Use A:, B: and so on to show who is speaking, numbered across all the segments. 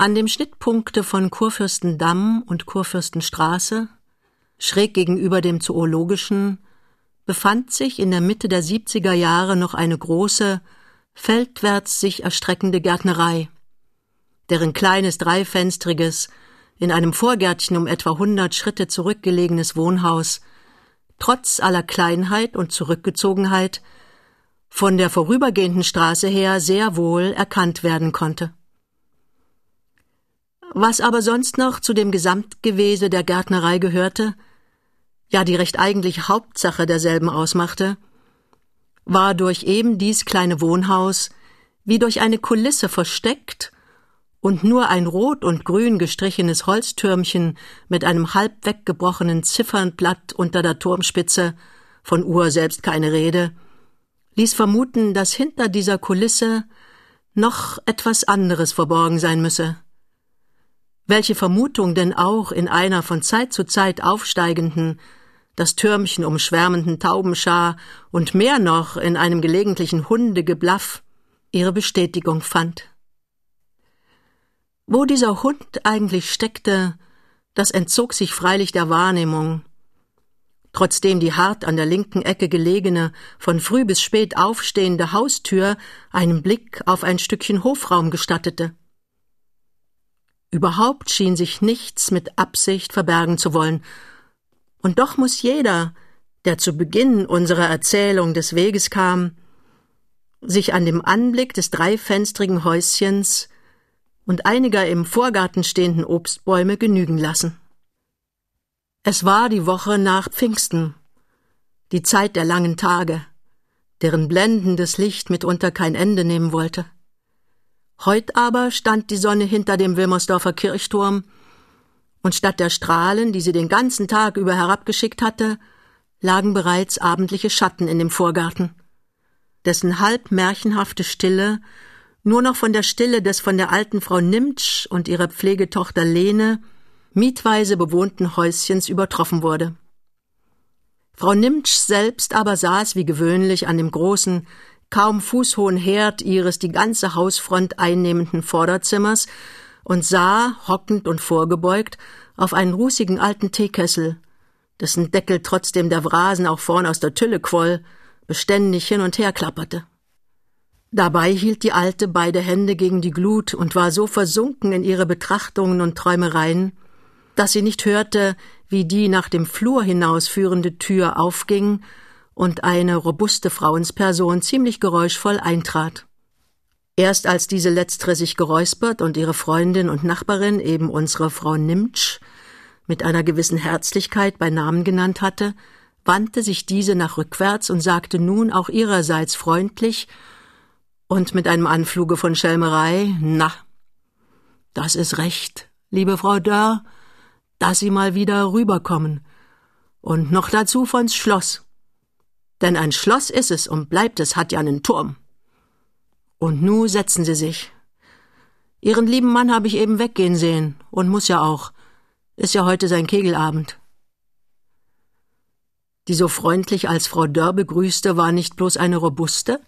A: An dem Schnittpunkte von Kurfürstendamm und Kurfürstenstraße, schräg gegenüber dem Zoologischen, befand sich in der Mitte der 70er Jahre noch eine große, feldwärts sich erstreckende Gärtnerei, deren kleines dreifenstriges, in einem Vorgärtchen um etwa hundert Schritte zurückgelegenes Wohnhaus trotz aller Kleinheit und Zurückgezogenheit von der vorübergehenden Straße her sehr wohl erkannt werden konnte. Was aber sonst noch zu dem Gesamtgewese der Gärtnerei gehörte, ja die recht eigentlich Hauptsache derselben ausmachte, war durch eben dies kleine Wohnhaus wie durch eine Kulisse versteckt und nur ein rot und grün gestrichenes Holztürmchen mit einem halb weggebrochenen Ziffernblatt unter der Turmspitze, von Uhr selbst keine Rede, ließ vermuten, dass hinter dieser Kulisse noch etwas anderes verborgen sein müsse welche Vermutung denn auch in einer von Zeit zu Zeit aufsteigenden, das Türmchen umschwärmenden Taubenschar und mehr noch in einem gelegentlichen Hundegeblaff ihre Bestätigung fand. Wo dieser Hund eigentlich steckte, das entzog sich freilich der Wahrnehmung, trotzdem die hart an der linken Ecke gelegene, von früh bis spät aufstehende Haustür einen Blick auf ein Stückchen Hofraum gestattete. Überhaupt schien sich nichts mit Absicht verbergen zu wollen. Und doch muss jeder, der zu Beginn unserer Erzählung des Weges kam, sich an dem Anblick des dreifenstrigen Häuschens und einiger im Vorgarten stehenden Obstbäume genügen lassen. Es war die Woche nach Pfingsten, die Zeit der langen Tage, deren blendendes Licht mitunter kein Ende nehmen wollte. Heut aber stand die Sonne hinter dem Wilmersdorfer Kirchturm, und statt der Strahlen, die sie den ganzen Tag über herabgeschickt hatte, lagen bereits abendliche Schatten in dem Vorgarten, dessen halb märchenhafte Stille nur noch von der Stille des von der alten Frau Nimtsch und ihrer Pflegetochter Lene mietweise bewohnten Häuschens übertroffen wurde. Frau Nimtsch selbst aber saß wie gewöhnlich an dem großen, kaum fußhohen Herd ihres die ganze Hausfront einnehmenden Vorderzimmers und sah, hockend und vorgebeugt, auf einen rußigen alten Teekessel, dessen Deckel trotzdem der Wrasen auch vorn aus der Tülle quoll, beständig hin und her klapperte. Dabei hielt die Alte beide Hände gegen die Glut und war so versunken in ihre Betrachtungen und Träumereien, dass sie nicht hörte, wie die nach dem Flur hinausführende Tür aufging und eine robuste Frauensperson ziemlich geräuschvoll eintrat. Erst als diese letztere sich geräuspert und ihre Freundin und Nachbarin, eben unsere Frau Nimtsch, mit einer gewissen Herzlichkeit bei Namen genannt hatte, wandte sich diese nach rückwärts und sagte nun auch ihrerseits freundlich und mit einem Anfluge von Schelmerei, na, das ist recht, liebe Frau Dörr, dass Sie mal wieder rüberkommen. Und noch dazu von's Schloss. Denn ein Schloss ist es und bleibt es, hat ja einen Turm. Und nu setzen Sie sich. Ihren lieben Mann habe ich eben weggehen sehen und muss ja auch. Ist ja heute sein Kegelabend. Die so freundlich als Frau Dörr begrüßte, war nicht bloß eine robuste,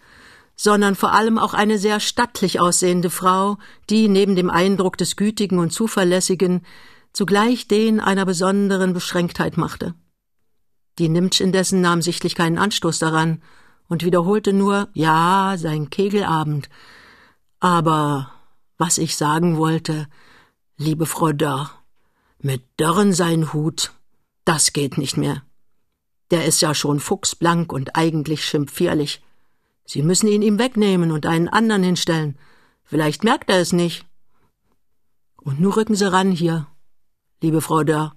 A: sondern vor allem auch eine sehr stattlich aussehende Frau, die neben dem Eindruck des Gütigen und Zuverlässigen zugleich den einer besonderen Beschränktheit machte. Die Nimtsch indessen nahm sichtlich keinen Anstoß daran und wiederholte nur Ja, sein Kegelabend. Aber was ich sagen wollte, liebe Frau Dörr, mit Dörren sein Hut, das geht nicht mehr. Der ist ja schon fuchsblank und eigentlich schimpfierlich. Sie müssen ihn ihm wegnehmen und einen anderen hinstellen. Vielleicht merkt er es nicht. Und nu rücken Sie ran hier, liebe Frau Dörr.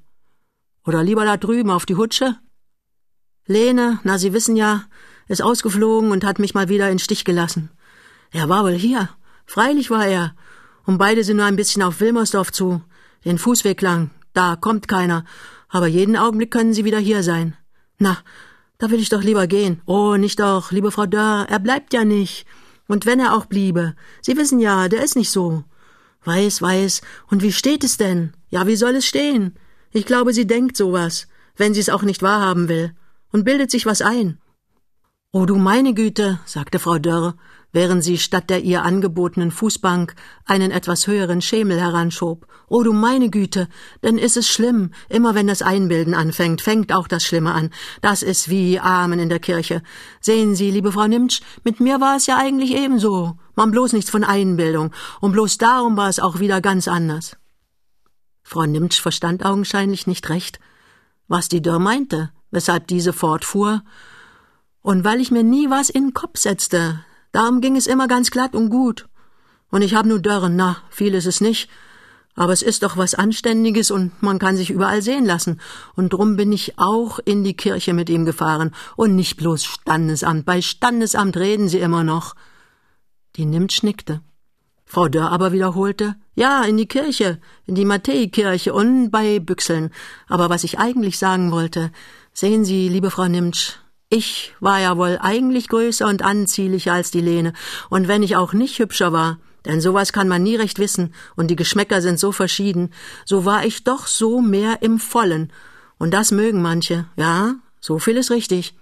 A: Oder lieber da drüben auf die Hutsche? Lene, na, Sie wissen ja, ist ausgeflogen und hat mich mal wieder in Stich gelassen. Er war wohl hier. Freilich war er. Und beide sind nur ein bisschen auf Wilmersdorf zu. Den Fußweg lang. Da kommt keiner. Aber jeden Augenblick können Sie wieder hier sein. Na, da will ich doch lieber gehen. Oh, nicht doch, liebe Frau Dörr, er bleibt ja nicht. Und wenn er auch bliebe. Sie wissen ja, der ist nicht so. Weiß, weiß. Und wie steht es denn? Ja, wie soll es stehen? Ich glaube, sie denkt sowas, wenn sie es auch nicht wahrhaben will und bildet sich was ein. Oh du meine Güte, sagte Frau Dörr, während sie statt der ihr angebotenen Fußbank einen etwas höheren Schemel heranschob. Oh du meine Güte, denn ist es schlimm, immer wenn das Einbilden anfängt, fängt auch das Schlimme an. Das ist wie Amen in der Kirche. Sehen Sie, liebe Frau Nimtsch, mit mir war es ja eigentlich ebenso. Man bloß nichts von Einbildung, und bloß darum war es auch wieder ganz anders. Frau Nimtsch verstand augenscheinlich nicht recht, was die Dörr meinte, weshalb diese fortfuhr, und weil ich mir nie was in den Kopf setzte, darum ging es immer ganz glatt und gut. Und ich hab nur Dörren, na, viel ist es nicht, aber es ist doch was Anständiges und man kann sich überall sehen lassen. Und drum bin ich auch in die Kirche mit ihm gefahren und nicht bloß Standesamt. Bei Standesamt reden sie immer noch. Die Nimmt schnickte. Frau Dörr aber wiederholte, ja, in die Kirche, in die Matthäi-Kirche und bei Büchseln. Aber was ich eigentlich sagen wollte, sehen Sie, liebe Frau Nimtsch, ich war ja wohl eigentlich größer und anziehlicher als die Lene, und wenn ich auch nicht hübscher war, denn sowas kann man nie recht wissen, und die Geschmäcker sind so verschieden, so war ich doch so mehr im Vollen, und das mögen manche, ja, so viel ist richtig.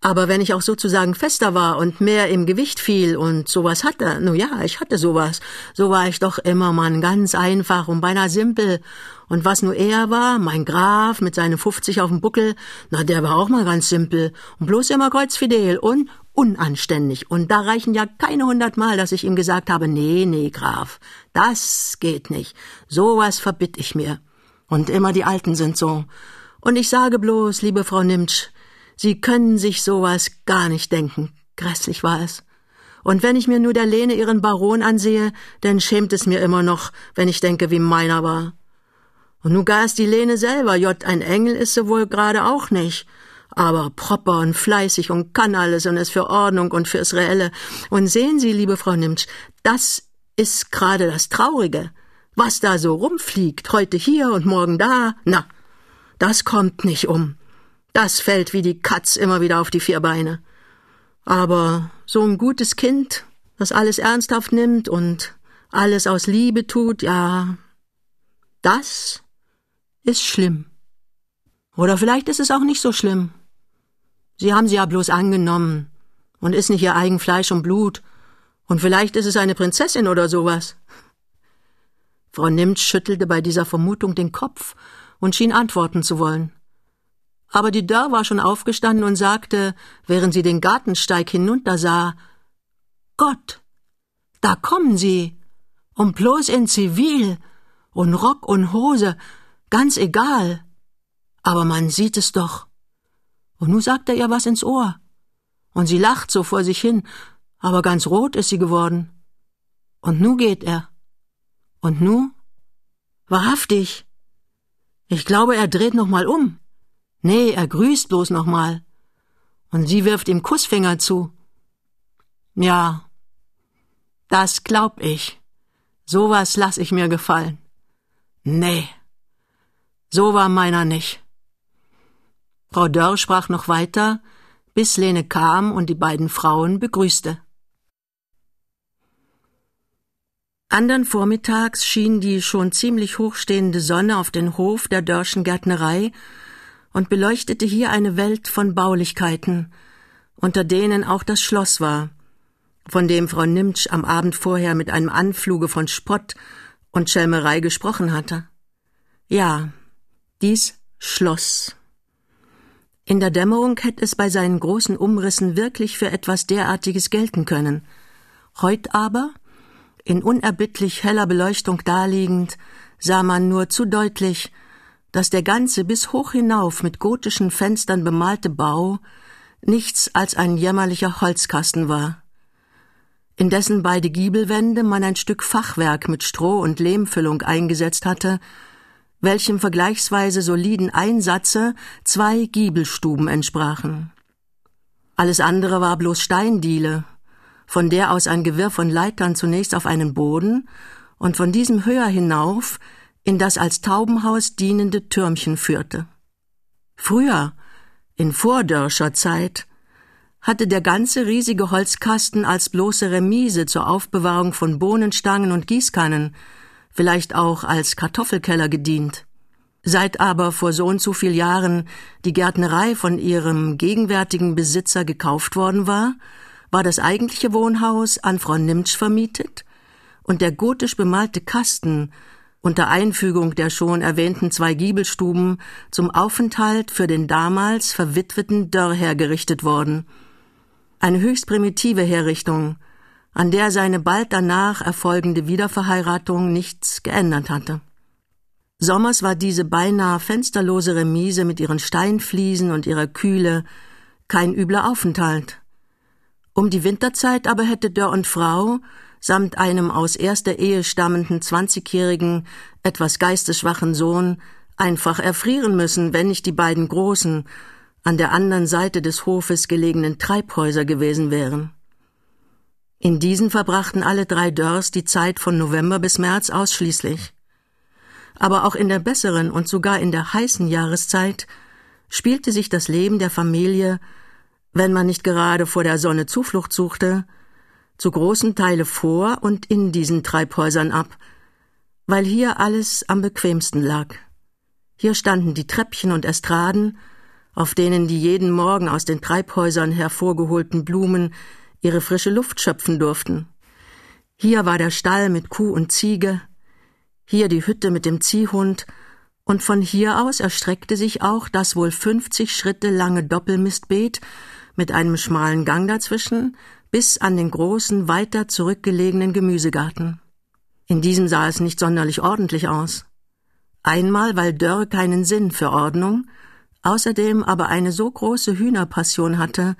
A: Aber wenn ich auch sozusagen fester war und mehr im Gewicht fiel und sowas hatte, nu ja, ich hatte sowas, so war ich doch immer Mann, ganz einfach und beinahe simpel. Und was nur er war, mein Graf mit seinen 50 auf dem Buckel, na, der war auch mal ganz simpel und bloß immer kreuzfidel und unanständig. Und da reichen ja keine hundert Mal, dass ich ihm gesagt habe, nee, nee, Graf, das geht nicht. Sowas verbitt ich mir. Und immer die Alten sind so. Und ich sage bloß, liebe Frau Nimtsch, Sie können sich sowas gar nicht denken. Grässlich war es. Und wenn ich mir nur der Lene ihren Baron ansehe, dann schämt es mir immer noch, wenn ich denke, wie meiner war. Und nun gar ist die Lene selber, Jott, ein Engel ist sie wohl gerade auch nicht. Aber proper und fleißig und kann alles und ist für Ordnung und fürs Reelle. Und sehen Sie, liebe Frau Nimtsch, das ist gerade das Traurige. Was da so rumfliegt, heute hier und morgen da, na, das kommt nicht um. Das fällt wie die Katz immer wieder auf die vier Beine. Aber so ein gutes Kind, das alles ernsthaft nimmt und alles aus Liebe tut, ja, das ist schlimm. Oder vielleicht ist es auch nicht so schlimm. Sie haben sie ja bloß angenommen und ist nicht ihr eigen Fleisch und Blut. Und vielleicht ist es eine Prinzessin oder sowas. Frau Nimmt schüttelte bei dieser Vermutung den Kopf und schien antworten zu wollen. Aber die Dörr war schon aufgestanden und sagte, während sie den Gartensteig hinuntersah, Gott, da kommen sie, und bloß in Zivil, und Rock und Hose, ganz egal. Aber man sieht es doch. Und nu sagt er ihr was ins Ohr. Und sie lacht so vor sich hin, aber ganz rot ist sie geworden. Und nu geht er. Und nu? Wahrhaftig. Ich glaube, er dreht noch mal um. Nee, er grüßt bloß noch mal. Und sie wirft ihm Kussfinger zu. Ja, das glaub ich. Sowas lass ich mir gefallen. Nee, so war meiner nicht. Frau Dörr sprach noch weiter, bis Lene kam und die beiden Frauen begrüßte. Andern Vormittags schien die schon ziemlich hochstehende Sonne auf den Hof der Dörrschen Gärtnerei und beleuchtete hier eine Welt von Baulichkeiten, unter denen auch das Schloss war, von dem Frau Nimtsch am Abend vorher mit einem Anfluge von Spott und Schelmerei gesprochen hatte. Ja, dies Schloss. In der Dämmerung hätte es bei seinen großen Umrissen wirklich für etwas derartiges gelten können. Heut aber, in unerbittlich heller Beleuchtung daliegend, sah man nur zu deutlich, dass der ganze bis hoch hinauf mit gotischen Fenstern bemalte Bau nichts als ein jämmerlicher Holzkasten war, in dessen beide Giebelwände man ein Stück Fachwerk mit Stroh und Lehmfüllung eingesetzt hatte, welchem vergleichsweise soliden Einsatze zwei Giebelstuben entsprachen. Alles andere war bloß Steindiele, von der aus ein Gewirr von Leitern zunächst auf einen Boden und von diesem höher hinauf in das als Taubenhaus dienende Türmchen führte. Früher, in Vordörscher Zeit, hatte der ganze riesige Holzkasten als bloße Remise zur Aufbewahrung von Bohnenstangen und Gießkannen, vielleicht auch als Kartoffelkeller gedient. Seit aber vor so und so viel Jahren die Gärtnerei von ihrem gegenwärtigen Besitzer gekauft worden war, war das eigentliche Wohnhaus an Frau Nimtsch vermietet und der gotisch bemalte Kasten unter Einfügung der schon erwähnten zwei Giebelstuben zum Aufenthalt für den damals verwitweten Dörr hergerichtet worden. Eine höchst primitive Herrichtung, an der seine bald danach erfolgende Wiederverheiratung nichts geändert hatte. Sommers war diese beinahe fensterlose Remise mit ihren Steinfliesen und ihrer Kühle kein übler Aufenthalt. Um die Winterzeit aber hätte Dörr und Frau samt einem aus erster Ehe stammenden zwanzigjährigen, etwas geistesschwachen Sohn einfach erfrieren müssen, wenn nicht die beiden großen, an der anderen Seite des Hofes gelegenen Treibhäuser gewesen wären. In diesen verbrachten alle drei Dörrs die Zeit von November bis März ausschließlich. Aber auch in der besseren und sogar in der heißen Jahreszeit spielte sich das Leben der Familie, wenn man nicht gerade vor der Sonne Zuflucht suchte, zu großen Teile vor und in diesen Treibhäusern ab, weil hier alles am bequemsten lag. Hier standen die Treppchen und Estraden, auf denen die jeden Morgen aus den Treibhäusern hervorgeholten Blumen ihre frische Luft schöpfen durften. Hier war der Stall mit Kuh und Ziege, hier die Hütte mit dem Ziehhund, und von hier aus erstreckte sich auch das wohl fünfzig Schritte lange Doppelmistbeet mit einem schmalen Gang dazwischen, bis an den großen, weiter zurückgelegenen Gemüsegarten. In diesem sah es nicht sonderlich ordentlich aus. Einmal, weil Dörr keinen Sinn für Ordnung, außerdem aber eine so große Hühnerpassion hatte,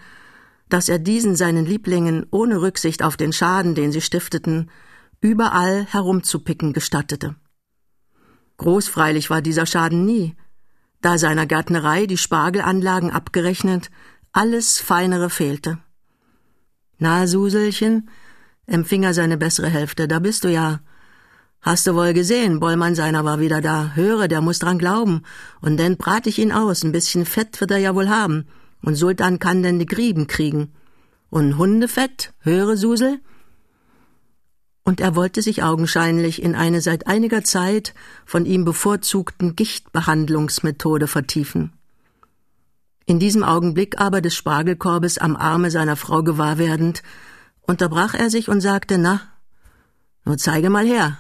A: dass er diesen seinen Lieblingen ohne Rücksicht auf den Schaden, den sie stifteten, überall herumzupicken gestattete. Groß freilich war dieser Schaden nie, da seiner Gärtnerei die Spargelanlagen abgerechnet alles Feinere fehlte. Na, Suselchen, empfing er seine bessere Hälfte, da bist du ja. Hast du wohl gesehen, Bollmann seiner war wieder da. Höre, der muss dran glauben. Und denn brat ich ihn aus, ein bisschen Fett wird er ja wohl haben. Und Sultan kann denn die Grieben kriegen. Und Hundefett, höre, Susel? Und er wollte sich augenscheinlich in eine seit einiger Zeit von ihm bevorzugten Gichtbehandlungsmethode vertiefen. In diesem Augenblick aber des Spargelkorbes am Arme seiner Frau gewahr werdend, unterbrach er sich und sagte, na, nur zeige mal her.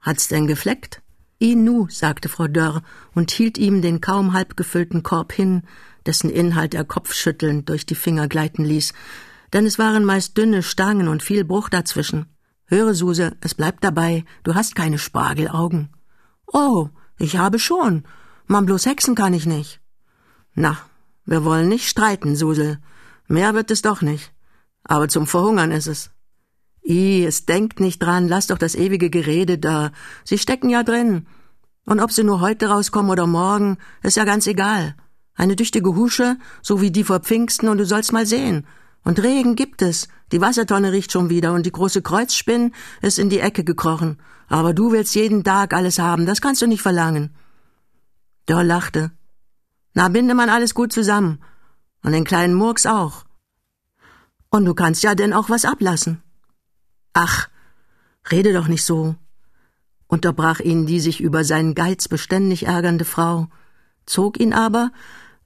A: Hat's denn gefleckt? I nu, sagte Frau Dörr und hielt ihm den kaum halb gefüllten Korb hin, dessen Inhalt er kopfschüttelnd durch die Finger gleiten ließ, denn es waren meist dünne Stangen und viel Bruch dazwischen. Höre, Suse, es bleibt dabei, du hast keine Spargelaugen. Oh, ich habe schon. Man bloß hexen kann ich nicht. Na, wir wollen nicht streiten, Susel. Mehr wird es doch nicht. Aber zum Verhungern ist es. I, es denkt nicht dran, lass doch das ewige Gerede da. Sie stecken ja drin. Und ob sie nur heute rauskommen oder morgen, ist ja ganz egal. Eine tüchtige Husche, so wie die vor Pfingsten, und du sollst mal sehen. Und Regen gibt es. Die Wassertonne riecht schon wieder und die große Kreuzspinn ist in die Ecke gekrochen. Aber du willst jeden Tag alles haben, das kannst du nicht verlangen. Dörr lachte. Na, binde man alles gut zusammen. Und den kleinen Murks auch. Und du kannst ja denn auch was ablassen. Ach, rede doch nicht so, unterbrach ihn die sich über seinen Geiz beständig ärgernde Frau, zog ihn aber,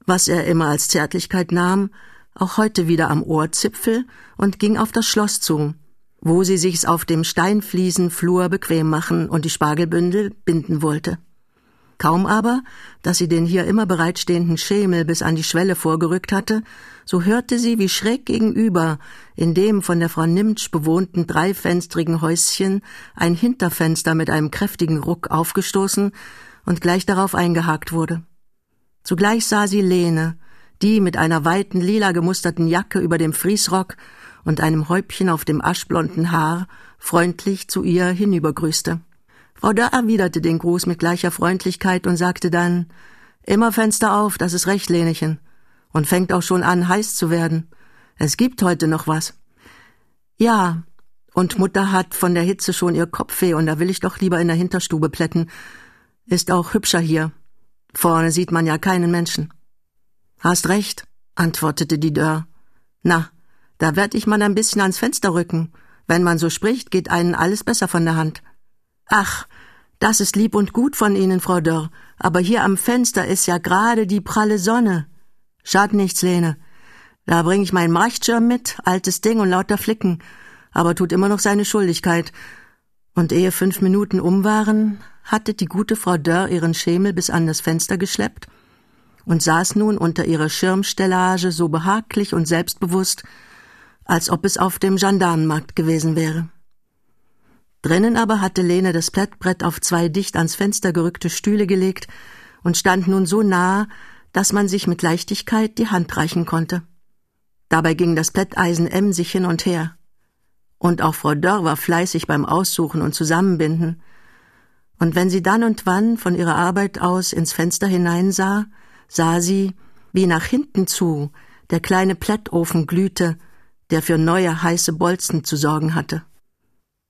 A: was er immer als Zärtlichkeit nahm, auch heute wieder am Ohrzipfel und ging auf das Schloss zu, wo sie sich's auf dem Steinfliesenflur bequem machen und die Spargelbündel binden wollte. Kaum aber, dass sie den hier immer bereitstehenden Schemel bis an die Schwelle vorgerückt hatte, so hörte sie, wie schräg gegenüber, in dem von der Frau Nimtsch bewohnten dreifenstrigen Häuschen, ein Hinterfenster mit einem kräftigen Ruck aufgestoßen und gleich darauf eingehakt wurde. Zugleich sah sie Lene, die mit einer weiten lila gemusterten Jacke über dem Friesrock und einem Häubchen auf dem aschblonden Haar freundlich zu ihr hinübergrüßte. Dörr erwiderte den Gruß mit gleicher Freundlichkeit und sagte dann Immer Fenster auf, das ist recht, Lenechen. Und fängt auch schon an, heiß zu werden. Es gibt heute noch was. Ja, und Mutter hat von der Hitze schon ihr Kopfweh, und da will ich doch lieber in der Hinterstube plätten. Ist auch hübscher hier. Vorne sieht man ja keinen Menschen. Hast recht, antwortete die Dörr. Na, da werd ich mal ein bisschen ans Fenster rücken. Wenn man so spricht, geht einen alles besser von der Hand. Ach, das ist lieb und gut von Ihnen, Frau Dörr, aber hier am Fenster ist ja gerade die pralle Sonne. Schad nichts, Lene. Da bring ich meinen Marchtschirm mit, altes Ding und lauter Flicken, aber tut immer noch seine Schuldigkeit. Und ehe fünf Minuten um waren, hatte die gute Frau Dörr ihren Schemel bis an das Fenster geschleppt und saß nun unter ihrer Schirmstellage so behaglich und selbstbewusst, als ob es auf dem Gendarmenmarkt gewesen wäre. Drinnen aber hatte Lene das Plättbrett auf zwei dicht ans Fenster gerückte Stühle gelegt und stand nun so nah, dass man sich mit Leichtigkeit die Hand reichen konnte. Dabei ging das Plätteisen emsig hin und her. Und auch Frau Dörr war fleißig beim Aussuchen und Zusammenbinden. Und wenn sie dann und wann von ihrer Arbeit aus ins Fenster hineinsah, sah sie, wie nach hinten zu der kleine Plättofen glühte, der für neue heiße Bolzen zu sorgen hatte.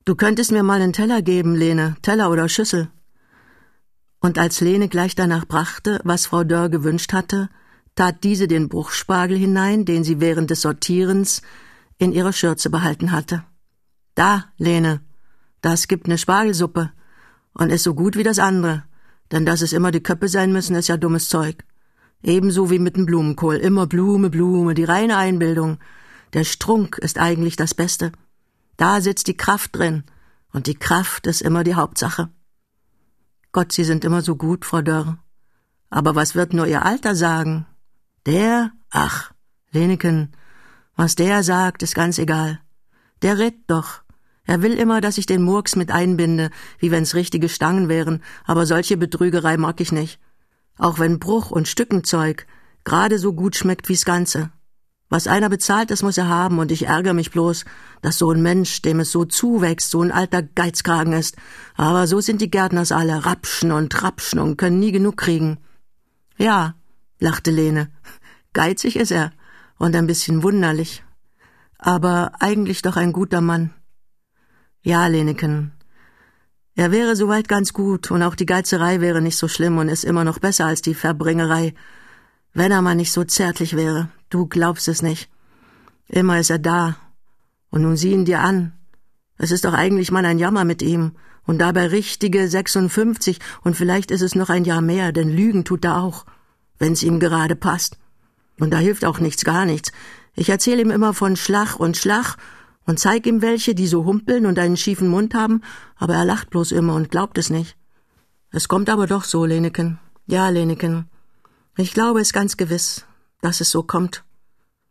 A: Du könntest mir mal einen Teller geben, Lene, Teller oder Schüssel. Und als Lene gleich danach brachte, was Frau Dörr gewünscht hatte, tat diese den Bruchspargel hinein, den sie während des Sortierens in ihrer Schürze behalten hatte. Da, Lene, das gibt ne Spargelsuppe und ist so gut wie das andere, denn dass es immer die Köppe sein müssen, ist ja dummes Zeug. Ebenso wie mit dem Blumenkohl. Immer Blume, Blume, die reine Einbildung. Der Strunk ist eigentlich das Beste. Da sitzt die Kraft drin. Und die Kraft ist immer die Hauptsache. Gott, Sie sind immer so gut, Frau Dörr. Aber was wird nur Ihr Alter sagen? Der? Ach, Leneken, was der sagt, ist ganz egal. Der redet doch. Er will immer, dass ich den Murks mit einbinde, wie wenn's richtige Stangen wären, aber solche Betrügerei mag ich nicht auch wenn Bruch und Stückenzeug gerade so gut schmeckt wie's Ganze. Was einer bezahlt, das muss er haben, und ich ärgere mich bloß, dass so ein Mensch, dem es so zuwächst, so ein alter Geizkragen ist. Aber so sind die Gärtners alle, rapschen und rapschen und können nie genug kriegen. Ja, lachte Lene, geizig ist er und ein bisschen wunderlich. Aber eigentlich doch ein guter Mann. Ja, Leneken, er wäre soweit ganz gut, und auch die Geizerei wäre nicht so schlimm und ist immer noch besser als die Verbringerei. Wenn er mal nicht so zärtlich wäre, du glaubst es nicht. Immer ist er da. Und nun sieh ihn dir an. Es ist doch eigentlich mal ein Jammer mit ihm. Und dabei richtige 56 und vielleicht ist es noch ein Jahr mehr, denn Lügen tut er auch, wenn's ihm gerade passt. Und da hilft auch nichts, gar nichts. Ich erzähle ihm immer von Schlag und Schlag und zeig ihm welche, die so humpeln und einen schiefen Mund haben, aber er lacht bloß immer und glaubt es nicht. Es kommt aber doch so, Leneken. Ja, Leneken. Ich glaube es ganz gewiss, dass es so kommt.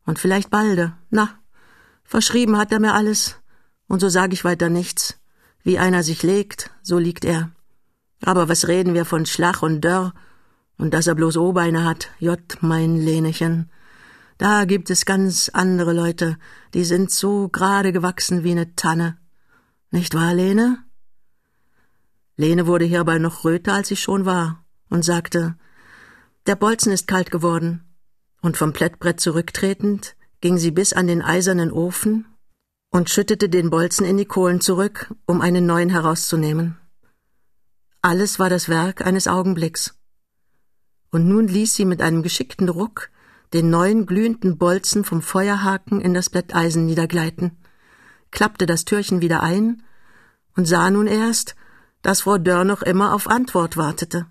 A: Und vielleicht balde. Na, verschrieben hat er mir alles. Und so sag ich weiter nichts. Wie einer sich legt, so liegt er. Aber was reden wir von Schlag und Dörr und dass er bloß O-Beine hat, Jott, mein Lenechen. Da gibt es ganz andere Leute, die sind so gerade gewachsen wie eine Tanne. Nicht wahr, Lene? Lene wurde hierbei noch röter, als sie schon war, und sagte, der Bolzen ist kalt geworden. Und vom Plättbrett zurücktretend ging sie bis an den eisernen Ofen und schüttete den Bolzen in die Kohlen zurück, um einen neuen herauszunehmen. Alles war das Werk eines Augenblicks. Und nun ließ sie mit einem geschickten Ruck den neuen glühenden Bolzen vom Feuerhaken in das Blätteisen niedergleiten, klappte das Türchen wieder ein und sah nun erst, dass Frau Dörr noch immer auf Antwort wartete.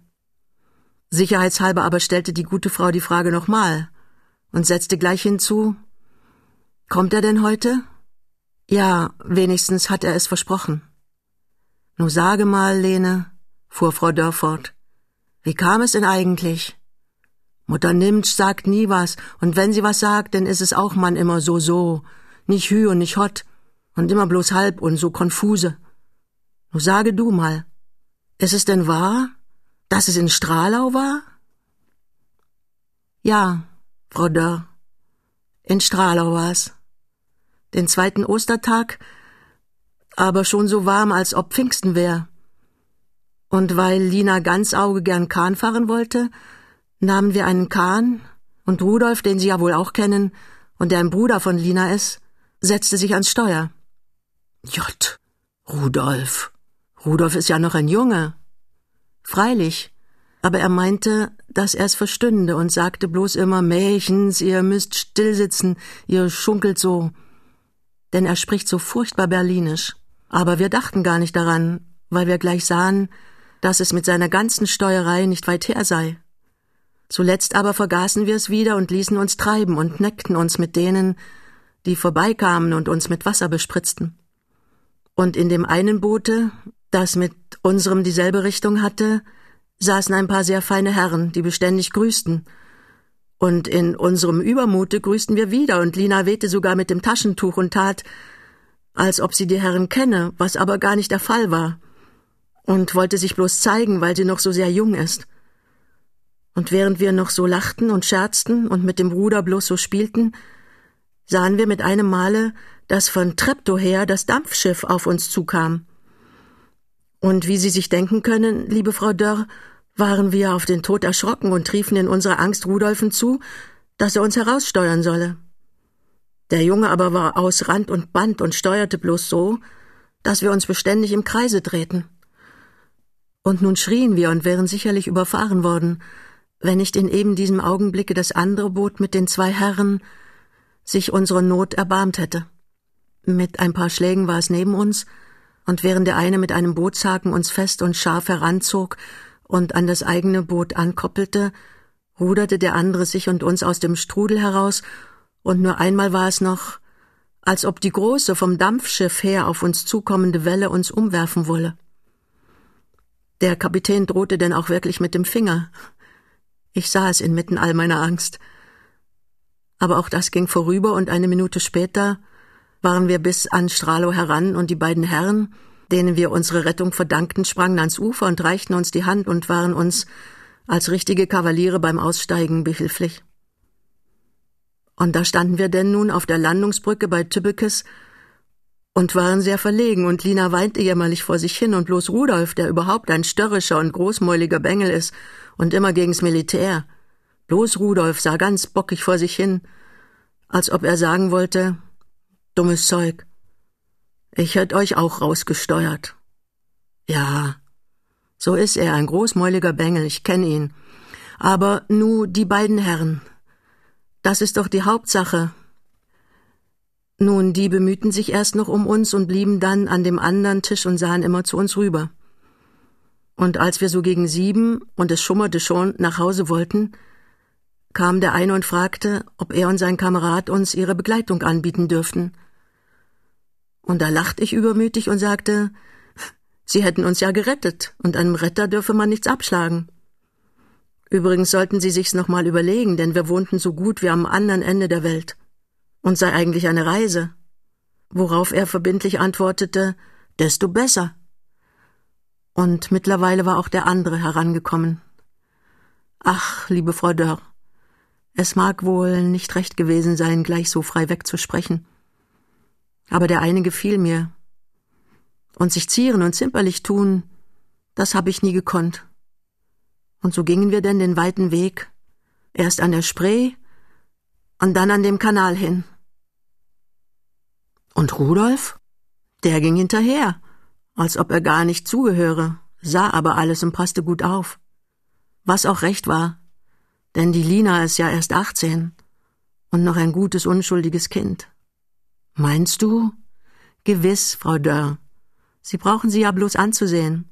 A: Sicherheitshalber aber stellte die gute Frau die Frage nochmal und setzte gleich hinzu Kommt er denn heute? Ja, wenigstens hat er es versprochen. Nu sage mal, Lene, fuhr Frau Dörr fort, wie kam es denn eigentlich? Mutter Nimtsch sagt nie was, und wenn sie was sagt, dann ist es auch man immer so so, nicht hü und nicht hot, und immer bloß halb und so konfuse. Nur sage du mal, ist es denn wahr, dass es in Strahlau war? Ja, Dörr, in Strahlau war's. Den zweiten Ostertag, aber schon so warm, als ob Pfingsten wär. Und weil Lina Ganzauge gern Kahn fahren wollte, nahmen wir einen Kahn, und Rudolf, den Sie ja wohl auch kennen, und der ein Bruder von Lina ist, setzte sich ans Steuer. Jott, Rudolf. Rudolf ist ja noch ein Junge. Freilich, aber er meinte, dass er es verstünde und sagte bloß immer Mächens, ihr müsst stillsitzen, ihr schunkelt so. Denn er spricht so furchtbar berlinisch. Aber wir dachten gar nicht daran, weil wir gleich sahen, dass es mit seiner ganzen Steuerei nicht weit her sei. Zuletzt aber vergaßen wir es wieder und ließen uns treiben und neckten uns mit denen, die vorbeikamen und uns mit Wasser bespritzten. Und in dem einen Boote, das mit unserem dieselbe Richtung hatte, saßen ein paar sehr feine Herren, die beständig grüßten. Und in unserem Übermute grüßten wir wieder, und Lina wehte sogar mit dem Taschentuch und tat, als ob sie die Herren kenne, was aber gar nicht der Fall war, und wollte sich bloß zeigen, weil sie noch so sehr jung ist. Und während wir noch so lachten und scherzten und mit dem Bruder bloß so spielten, sahen wir mit einem Male, dass von Treptow her das Dampfschiff auf uns zukam. Und wie Sie sich denken können, liebe Frau Dörr, waren wir auf den Tod erschrocken und riefen in unserer Angst Rudolfen zu, dass er uns heraussteuern solle. Der Junge aber war aus Rand und Band und steuerte bloß so, dass wir uns beständig im Kreise drehten. Und nun schrien wir und wären sicherlich überfahren worden, wenn nicht in eben diesem Augenblicke das andere Boot mit den zwei Herren sich unserer Not erbarmt hätte. Mit ein paar Schlägen war es neben uns, und während der eine mit einem Bootshaken uns fest und scharf heranzog und an das eigene Boot ankoppelte, ruderte der andere sich und uns aus dem Strudel heraus, und nur einmal war es noch, als ob die große vom Dampfschiff her auf uns zukommende Welle uns umwerfen wolle. Der Kapitän drohte denn auch wirklich mit dem Finger. Ich sah es inmitten all meiner Angst. Aber auch das ging vorüber, und eine Minute später waren wir bis an Stralow heran, und die beiden Herren, denen wir unsere Rettung verdankten, sprangen ans Ufer und reichten uns die Hand und waren uns als richtige Kavaliere beim Aussteigen behilflich. Und da standen wir denn nun auf der Landungsbrücke bei Tübbekes und waren sehr verlegen, und Lina weinte jämmerlich vor sich hin, und bloß Rudolf, der überhaupt ein störrischer und großmäuliger Bengel ist und immer gegens Militär, bloß Rudolf sah ganz bockig vor sich hin, als ob er sagen wollte, dummes Zeug, ich hätt euch auch rausgesteuert. Ja, so ist er, ein großmäuliger Bengel, ich kenn ihn. Aber nu die beiden Herren. Das ist doch die Hauptsache, nun, die bemühten sich erst noch um uns und blieben dann an dem anderen Tisch und sahen immer zu uns rüber. Und als wir so gegen sieben und es schummerte schon nach Hause wollten, kam der eine und fragte, ob er und sein Kamerad uns ihre Begleitung anbieten dürften. Und da lachte ich übermütig und sagte, sie hätten uns ja gerettet, und einem Retter dürfe man nichts abschlagen. Übrigens sollten sie sich's noch mal überlegen, denn wir wohnten so gut wie am anderen Ende der Welt und sei eigentlich eine Reise. Worauf er verbindlich antwortete, desto besser. Und mittlerweile war auch der andere herangekommen. Ach, liebe Frau Dörr, es mag wohl nicht recht gewesen sein, gleich so frei wegzusprechen. Aber der eine gefiel mir. Und sich zieren und zimperlich tun, das habe ich nie gekonnt. Und so gingen wir denn den weiten Weg, erst an der Spree und dann an dem Kanal hin. Und Rudolf? Der ging hinterher, als ob er gar nicht zugehöre, sah aber alles und passte gut auf. Was auch recht war, denn die Lina ist ja erst achtzehn und noch ein gutes, unschuldiges Kind. Meinst du? Gewiss, Frau Dörr. Sie brauchen sie ja bloß anzusehen.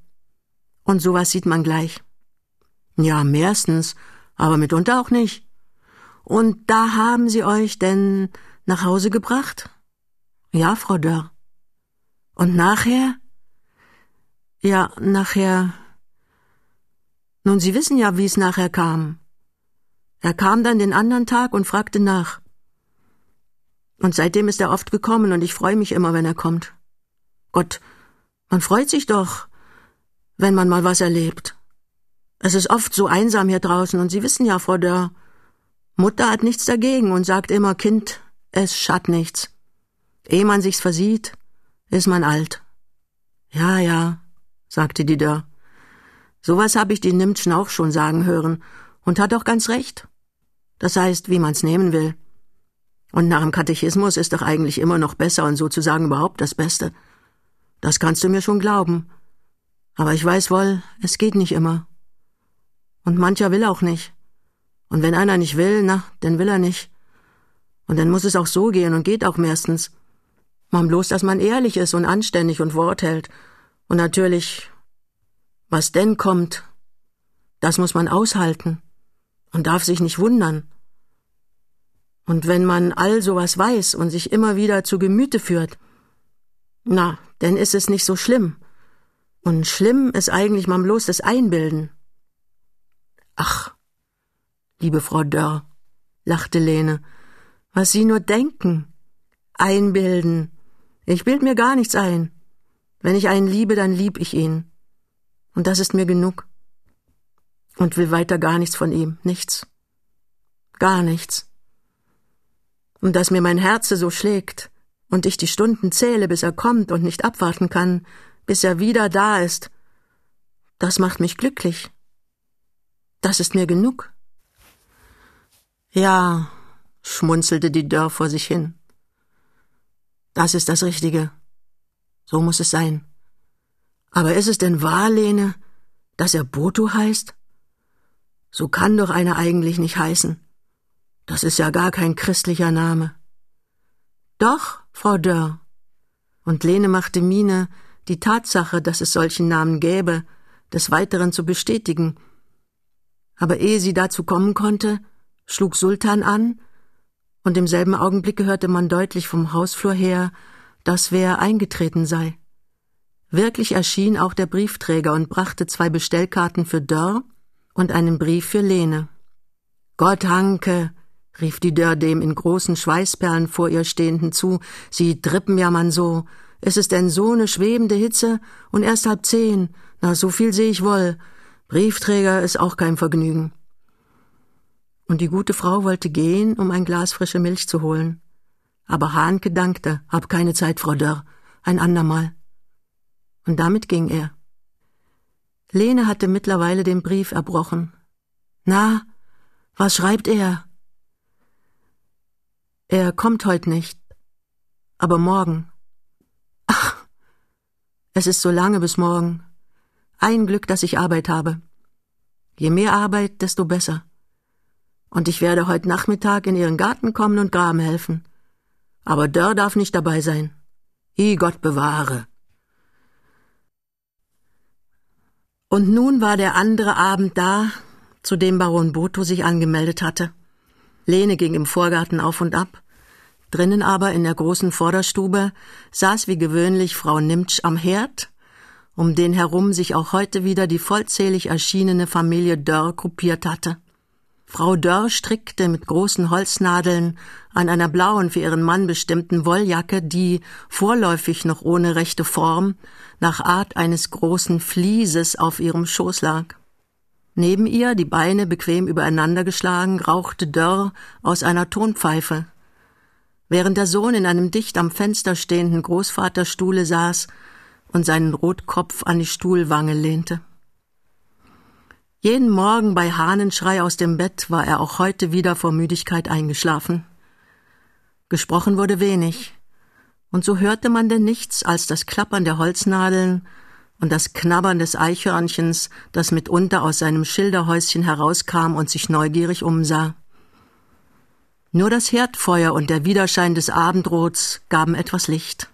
A: Und sowas sieht man gleich. Ja, mehrstens, aber mitunter auch nicht. Und da haben Sie euch denn nach Hause gebracht? Ja, Frau Dörr. Und nachher? Ja, nachher. Nun, Sie wissen ja, wie es nachher kam. Er kam dann den anderen Tag und fragte nach. Und seitdem ist er oft gekommen und ich freue mich immer, wenn er kommt. Gott, man freut sich doch, wenn man mal was erlebt. Es ist oft so einsam hier draußen und Sie wissen ja, Frau Dörr, Mutter hat nichts dagegen und sagt immer, Kind, es schadt nichts. Ehe man sich's versieht, ist man alt. Ja, ja, sagte die Dörr. Sowas hab ich die Nimtschen auch schon sagen hören und hat auch ganz recht. Das heißt, wie man's nehmen will. Und nach dem Katechismus ist doch eigentlich immer noch besser und sozusagen überhaupt das Beste. Das kannst du mir schon glauben. Aber ich weiß wohl, es geht nicht immer. Und mancher will auch nicht. Und wenn einer nicht will, na, dann will er nicht. Und dann muss es auch so gehen und geht auch meistens. Man bloß, dass man ehrlich ist und anständig und Wort hält. Und natürlich, was denn kommt, das muss man aushalten. und darf sich nicht wundern. Und wenn man all sowas weiß und sich immer wieder zu Gemüte führt, na, dann ist es nicht so schlimm. Und schlimm ist eigentlich mal bloß das Einbilden. Ach, liebe Frau Dörr, lachte Lene, was Sie nur denken. Einbilden. Ich bild mir gar nichts ein. Wenn ich einen liebe, dann lieb ich ihn. Und das ist mir genug. Und will weiter gar nichts von ihm, nichts. Gar nichts. Und dass mir mein Herze so schlägt und ich die Stunden zähle, bis er kommt und nicht abwarten kann, bis er wieder da ist, das macht mich glücklich. Das ist mir genug. Ja, schmunzelte die Dörr vor sich hin. Das ist das Richtige. So muss es sein. Aber ist es denn wahr, Lene, dass er Boto heißt? So kann doch einer eigentlich nicht heißen. Das ist ja gar kein christlicher Name. Doch, Frau Dörr. Und Lene machte Miene, die Tatsache, dass es solchen Namen gäbe, des Weiteren zu bestätigen. Aber ehe sie dazu kommen konnte, schlug Sultan an, und im selben Augenblicke hörte man deutlich vom Hausflur her dass wer eingetreten sei. Wirklich erschien auch der Briefträger und brachte zwei Bestellkarten für Dörr und einen Brief für Lene. Gott Hanke, rief die Dörr dem in großen Schweißperlen vor ihr Stehenden zu, Sie drippen ja man so. Es ist denn so ne schwebende Hitze und erst halb zehn. Na, so viel seh ich wohl. Briefträger ist auch kein Vergnügen. Und die gute Frau wollte gehen, um ein Glas frische Milch zu holen. Aber Hahnke dankte, hab keine Zeit, Frau Dörr, ein andermal. Und damit ging er. Lene hatte mittlerweile den Brief erbrochen. Na, was schreibt er? Er kommt heut nicht, aber morgen. Ach, es ist so lange bis morgen. Ein Glück, dass ich Arbeit habe. Je mehr Arbeit, desto besser. Und ich werde heut Nachmittag in Ihren Garten kommen und graben helfen aber Dörr darf nicht dabei sein. I Gott bewahre. Und nun war der andere Abend da, zu dem Baron Boto sich angemeldet hatte. Lene ging im Vorgarten auf und ab. Drinnen aber in der großen Vorderstube saß wie gewöhnlich Frau Nimtsch am Herd, um den herum sich auch heute wieder die vollzählig erschienene Familie Dörr gruppiert hatte. Frau Dörr strickte mit großen Holznadeln an einer blauen für ihren Mann bestimmten Wolljacke, die, vorläufig noch ohne rechte Form, nach Art eines großen Flieses auf ihrem Schoß lag. Neben ihr, die Beine bequem übereinander geschlagen, rauchte Dörr aus einer Tonpfeife. Während der Sohn in einem dicht am Fenster stehenden Großvaterstuhle saß und seinen Rotkopf an die Stuhlwange lehnte. Jeden Morgen bei Hahnenschrei aus dem Bett war er auch heute wieder vor Müdigkeit eingeschlafen. Gesprochen wurde wenig, und so hörte man denn nichts als das Klappern der Holznadeln und das Knabbern des Eichhörnchens, das mitunter aus seinem Schilderhäuschen herauskam und sich neugierig umsah. Nur das Herdfeuer und der Widerschein des Abendrots gaben etwas Licht.